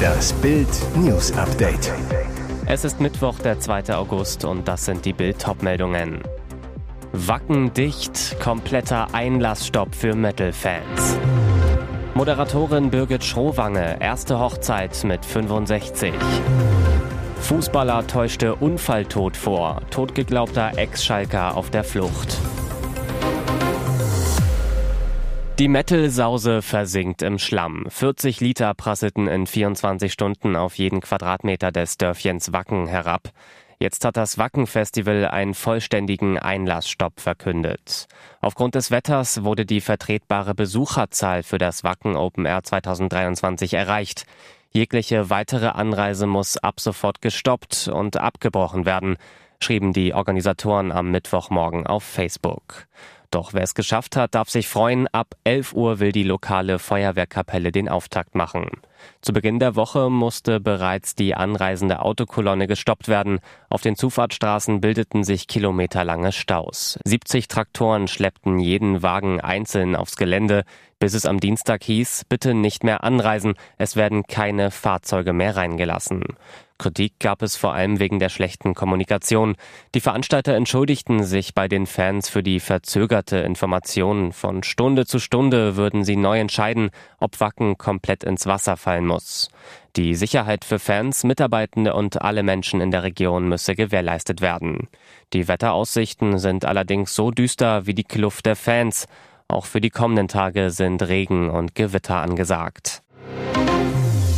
Das Bild News Update. Es ist Mittwoch, der 2. August und das sind die Bild meldungen Wacken dicht, kompletter Einlassstopp für Metal-Fans. Moderatorin Birgit Schrowange, erste Hochzeit mit 65. Fußballer täuschte Unfalltod vor, totgeglaubter Ex-Schalker auf der Flucht. Die Metal-Sause versinkt im Schlamm. 40 Liter prasselten in 24 Stunden auf jeden Quadratmeter des Dörfchens Wacken herab. Jetzt hat das Wacken-Festival einen vollständigen Einlassstopp verkündet. Aufgrund des Wetters wurde die vertretbare Besucherzahl für das Wacken Open Air 2023 erreicht. Jegliche weitere Anreise muss ab sofort gestoppt und abgebrochen werden, schrieben die Organisatoren am Mittwochmorgen auf Facebook. Doch wer es geschafft hat, darf sich freuen. Ab 11 Uhr will die lokale Feuerwehrkapelle den Auftakt machen. Zu Beginn der Woche musste bereits die anreisende Autokolonne gestoppt werden. Auf den Zufahrtsstraßen bildeten sich kilometerlange Staus. 70 Traktoren schleppten jeden Wagen einzeln aufs Gelände, bis es am Dienstag hieß, bitte nicht mehr anreisen, es werden keine Fahrzeuge mehr reingelassen. Kritik gab es vor allem wegen der schlechten Kommunikation. Die Veranstalter entschuldigten sich bei den Fans für die verzögerte Information. Von Stunde zu Stunde würden sie neu entscheiden, ob Wacken komplett ins Wasser fallen muss. Die Sicherheit für Fans, Mitarbeitende und alle Menschen in der Region müsse gewährleistet werden. Die Wetteraussichten sind allerdings so düster wie die Kluft der Fans. Auch für die kommenden Tage sind Regen und Gewitter angesagt.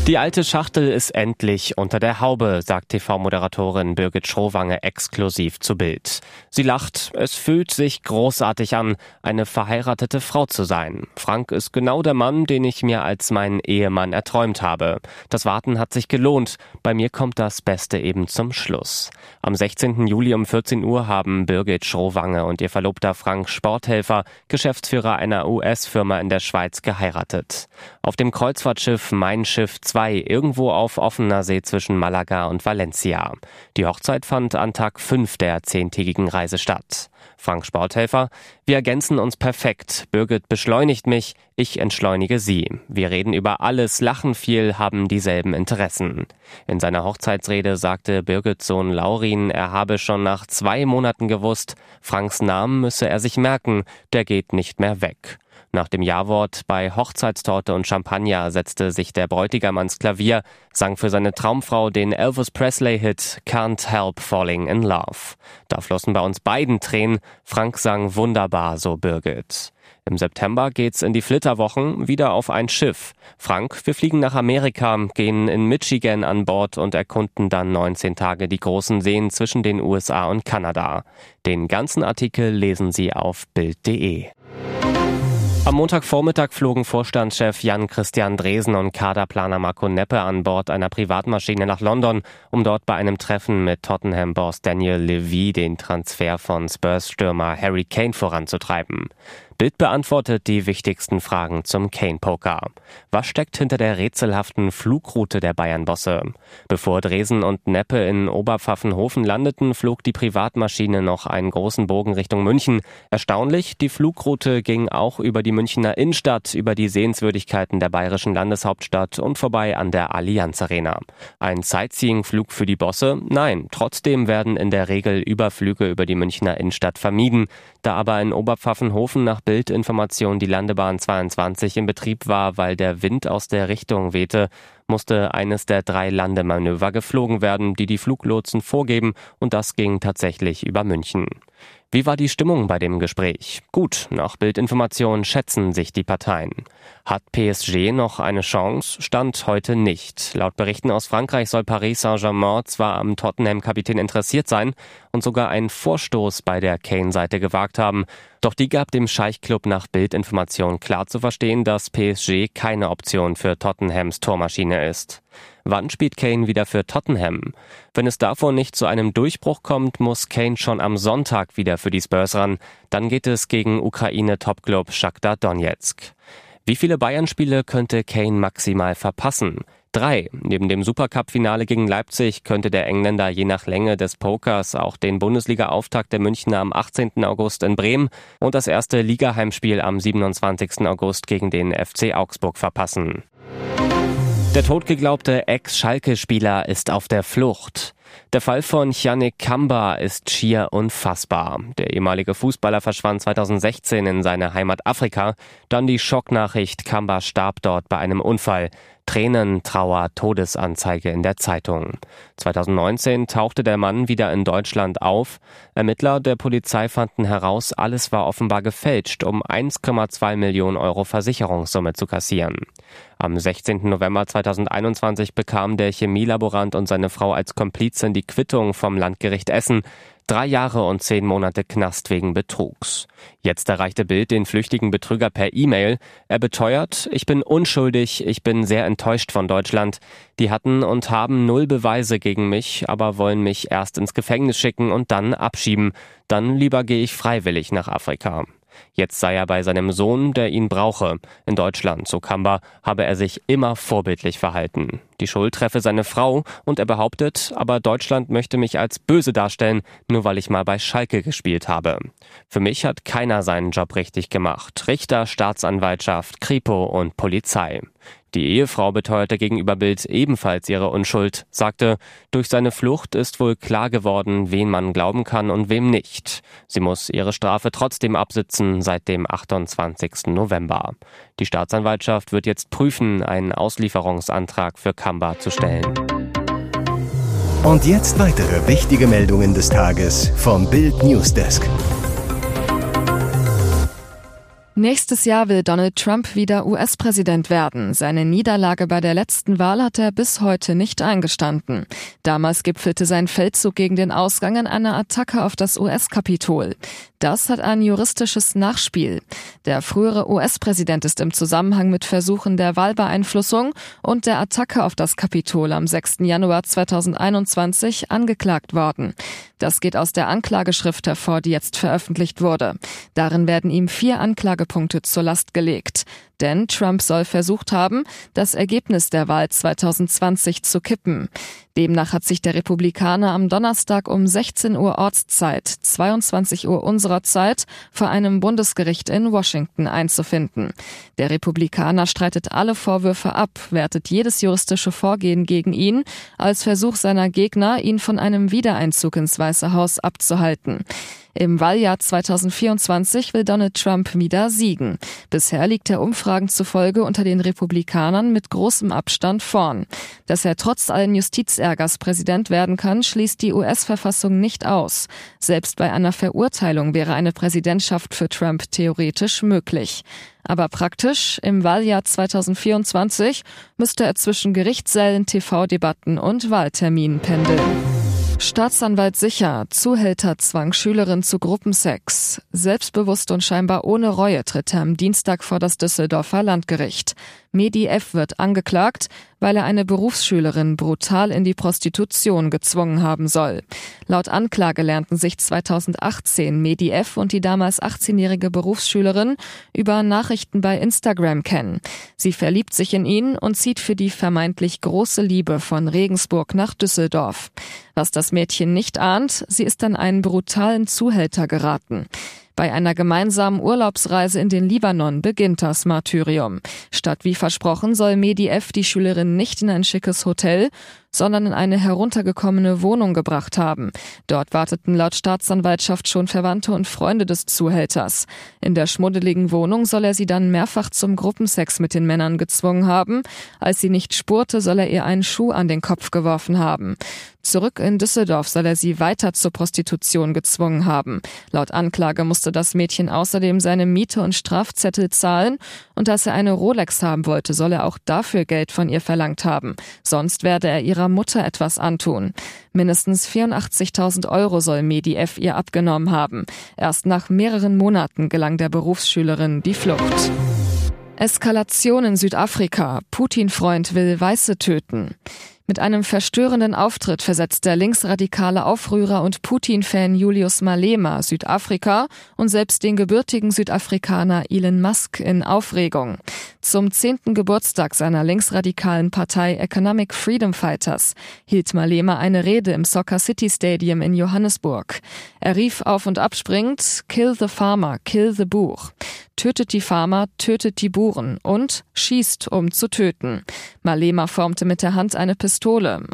Die alte Schachtel ist endlich unter der Haube, sagt TV-Moderatorin Birgit Schrowange exklusiv zu Bild. Sie lacht, es fühlt sich großartig an, eine verheiratete Frau zu sein. Frank ist genau der Mann, den ich mir als meinen Ehemann erträumt habe. Das Warten hat sich gelohnt. Bei mir kommt das Beste eben zum Schluss. Am 16. Juli um 14 Uhr haben Birgit Schrowange und ihr Verlobter Frank Sporthelfer, Geschäftsführer einer US-Firma in der Schweiz, geheiratet. Auf dem Kreuzfahrtschiff Mein Schiff 2 irgendwo auf offener See zwischen Malaga und Valencia. Die Hochzeit fand an Tag 5 der zehntägigen Reise statt. Frank Sporthelfer, wir ergänzen uns perfekt. Birgit beschleunigt mich, ich entschleunige sie. Wir reden über alles, lachen viel, haben dieselben Interessen. In seiner Hochzeitsrede sagte Birgits Sohn Laurin, er habe schon nach zwei Monaten gewusst, Franks Namen müsse er sich merken, der geht nicht mehr weg. Nach dem Ja-Wort bei Hochzeitstorte und Champagner setzte sich der Bräutigam ans Klavier, sang für seine Traumfrau den Elvis Presley-Hit Can't Help Falling in Love. Da flossen bei uns beiden Tränen. Frank sang wunderbar, so Birgit. Im September geht's in die Flitterwochen wieder auf ein Schiff. Frank, wir fliegen nach Amerika, gehen in Michigan an Bord und erkunden dann 19 Tage die großen Seen zwischen den USA und Kanada. Den ganzen Artikel lesen Sie auf Bild.de. Am Montagvormittag flogen Vorstandschef Jan-Christian Dresen und Kaderplaner Marco Neppe an Bord einer Privatmaschine nach London, um dort bei einem Treffen mit Tottenham-Boss Daniel Levy den Transfer von Spurs-Stürmer Harry Kane voranzutreiben. Bild beantwortet die wichtigsten Fragen zum Kane-Poker. Was steckt hinter der rätselhaften Flugroute der Bayern-Bosse? Bevor Dresen und Neppe in Oberpfaffenhofen landeten, flog die Privatmaschine noch einen großen Bogen Richtung München. Erstaunlich, die Flugroute ging auch über die Münchner Innenstadt, über die Sehenswürdigkeiten der bayerischen Landeshauptstadt und vorbei an der Allianz Arena. Ein Sightseeing-Flug für die Bosse? Nein, trotzdem werden in der Regel Überflüge über die Münchner Innenstadt vermieden. Da aber in Oberpfaffenhofen nach Bildinformation die Landebahn 22 in Betrieb war, weil der Wind aus der Richtung wehte, musste eines der drei Landemanöver geflogen werden, die die Fluglotsen vorgeben, und das ging tatsächlich über München. Wie war die Stimmung bei dem Gespräch? Gut, nach Bildinformationen schätzen sich die Parteien. Hat PSG noch eine Chance? Stand heute nicht. Laut Berichten aus Frankreich soll Paris Saint-Germain zwar am Tottenham-Kapitän interessiert sein und sogar einen Vorstoß bei der Kane-Seite gewagt haben, doch die gab dem Scheichclub nach Bildinformationen klar zu verstehen, dass PSG keine Option für Tottenhams Tormaschine ist. Wann spielt Kane wieder für Tottenham? Wenn es davor nicht zu einem Durchbruch kommt, muss Kane schon am Sonntag wieder für die Spurs ran. Dann geht es gegen Ukraine-Topclub Shakhtar Donetsk. Wie viele Bayern-Spiele könnte Kane maximal verpassen? Drei. Neben dem Supercup-Finale gegen Leipzig könnte der Engländer je nach Länge des Pokers auch den Bundesliga-Auftakt der Münchner am 18. August in Bremen und das erste Ligaheimspiel am 27. August gegen den FC Augsburg verpassen. Der totgeglaubte Ex-Schalke-Spieler ist auf der Flucht. Der Fall von Yannick Kamba ist schier unfassbar. Der ehemalige Fußballer verschwand 2016 in seine Heimat Afrika. Dann die Schocknachricht, Kamba starb dort bei einem Unfall. Tränen, Trauer, Todesanzeige in der Zeitung. 2019 tauchte der Mann wieder in Deutschland auf. Ermittler der Polizei fanden heraus, alles war offenbar gefälscht, um 1,2 Millionen Euro Versicherungssumme zu kassieren. Am 16. November 2021 bekam der Chemielaborant und seine Frau als Komplizin die Quittung vom Landgericht Essen. Drei Jahre und zehn Monate Knast wegen Betrugs. Jetzt erreichte Bild den flüchtigen Betrüger per E-Mail. Er beteuert, ich bin unschuldig, ich bin sehr enttäuscht von Deutschland. Die hatten und haben null Beweise gegen mich, aber wollen mich erst ins Gefängnis schicken und dann abschieben. Dann lieber gehe ich freiwillig nach Afrika. Jetzt sei er bei seinem Sohn, der ihn brauche. In Deutschland, so Kamba, habe er sich immer vorbildlich verhalten. Die Schuld treffe seine Frau und er behauptet, aber Deutschland möchte mich als böse darstellen, nur weil ich mal bei Schalke gespielt habe. Für mich hat keiner seinen Job richtig gemacht. Richter, Staatsanwaltschaft, Kripo und Polizei. Die Ehefrau beteuerte gegenüber Bild ebenfalls ihre Unschuld, sagte, durch seine Flucht ist wohl klar geworden, wen man glauben kann und wem nicht. Sie muss ihre Strafe trotzdem absitzen seit dem 28. November. Die Staatsanwaltschaft wird jetzt prüfen, einen Auslieferungsantrag für Kamba zu stellen. Und jetzt weitere wichtige Meldungen des Tages vom Bild Newsdesk. Nächstes Jahr will Donald Trump wieder US-Präsident werden. Seine Niederlage bei der letzten Wahl hat er bis heute nicht eingestanden. Damals gipfelte sein Feldzug gegen den Ausgang in einer Attacke auf das US-Kapitol. Das hat ein juristisches Nachspiel. Der frühere US-Präsident ist im Zusammenhang mit Versuchen der Wahlbeeinflussung und der Attacke auf das Kapitol am 6. Januar 2021 angeklagt worden. Das geht aus der Anklageschrift hervor, die jetzt veröffentlicht wurde. Darin werden ihm vier Anklagepunkte zur Last gelegt. Denn Trump soll versucht haben, das Ergebnis der Wahl 2020 zu kippen. Demnach hat sich der Republikaner am Donnerstag um 16 Uhr Ortszeit, 22 Uhr unserer Zeit, vor einem Bundesgericht in Washington einzufinden. Der Republikaner streitet alle Vorwürfe ab, wertet jedes juristische Vorgehen gegen ihn als Versuch seiner Gegner, ihn von einem Wiedereinzug ins Weiße Haus abzuhalten. Im Wahljahr 2024 will Donald Trump wieder siegen. Bisher liegt er Umfragen zufolge unter den Republikanern mit großem Abstand vorn. Dass er trotz allen Justizärgers Präsident werden kann, schließt die US-Verfassung nicht aus. Selbst bei einer Verurteilung wäre eine Präsidentschaft für Trump theoretisch möglich. Aber praktisch, im Wahljahr 2024 müsste er zwischen Gerichtssälen, TV-Debatten und Wahlterminen pendeln. Staatsanwalt sicher, Zuhälter zwang Schülerin zu Gruppensex. Selbstbewusst und scheinbar ohne Reue tritt er am Dienstag vor das Düsseldorfer Landgericht. Medi F. wird angeklagt, weil er eine Berufsschülerin brutal in die Prostitution gezwungen haben soll. Laut Anklage lernten sich 2018 Medi F. und die damals 18-jährige Berufsschülerin über Nachrichten bei Instagram kennen. Sie verliebt sich in ihn und zieht für die vermeintlich große Liebe von Regensburg nach Düsseldorf. Was das Mädchen nicht ahnt, sie ist an einen brutalen Zuhälter geraten. Bei einer gemeinsamen Urlaubsreise in den Libanon beginnt das Martyrium. Statt wie versprochen soll Medi F. die Schülerin nicht in ein schickes Hotel, sondern in eine heruntergekommene Wohnung gebracht haben. Dort warteten laut Staatsanwaltschaft schon Verwandte und Freunde des Zuhälters. In der schmuddeligen Wohnung soll er sie dann mehrfach zum Gruppensex mit den Männern gezwungen haben. Als sie nicht spurte, soll er ihr einen Schuh an den Kopf geworfen haben. Zurück in Düsseldorf soll er sie weiter zur Prostitution gezwungen haben. Laut Anklage musste das Mädchen außerdem seine Miete und Strafzettel zahlen und dass er eine Rolex haben wollte, soll er auch dafür Geld von ihr verlangt haben. Sonst werde er ihrer Mutter etwas antun. Mindestens 84.000 Euro soll Medif ihr abgenommen haben. Erst nach mehreren Monaten gelang der Berufsschülerin die Flucht. Eskalation in Südafrika. Putin-Freund will Weiße töten. Mit einem verstörenden Auftritt versetzt der linksradikale Aufrührer und Putin-Fan Julius Malema Südafrika und selbst den gebürtigen Südafrikaner Elon Musk in Aufregung. Zum zehnten Geburtstag seiner linksradikalen Partei Economic Freedom Fighters hielt Malema eine Rede im Soccer City Stadium in Johannesburg. Er rief auf und abspringend Kill the Farmer, kill the Buch tötet die Farmer, tötet die Buren und schießt, um zu töten. Malema formte mit der Hand eine Pistole.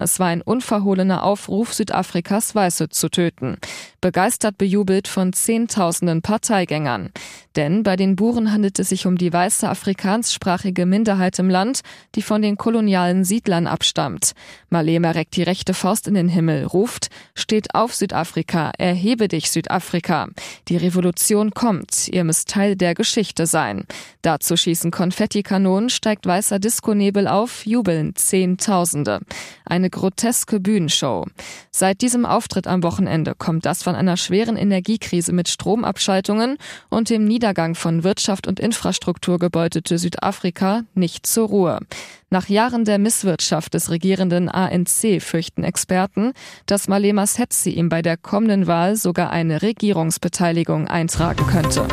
Es war ein unverhohlener Aufruf, Südafrikas Weiße zu töten. Begeistert bejubelt von Zehntausenden Parteigängern. Denn bei den Buren handelt es sich um die weiße afrikanssprachige Minderheit im Land, die von den kolonialen Siedlern abstammt. Malema reckt die rechte Faust in den Himmel, ruft, steht auf Südafrika, erhebe dich Südafrika. Die Revolution kommt, ihr müsst Teil der Geschichte sein. Dazu schießen Konfettikanonen, steigt weißer Diskonebel auf, jubeln Zehntausende. Eine groteske Bühnenshow. Seit diesem Auftritt am Wochenende kommt das von einer schweren Energiekrise mit Stromabschaltungen und dem Nieder Niedergang von Wirtschaft und Infrastruktur gebeutete Südafrika nicht zur Ruhe. Nach Jahren der Misswirtschaft des regierenden ANC fürchten Experten, dass Malema Setsi ihm bei der kommenden Wahl sogar eine Regierungsbeteiligung eintragen könnte.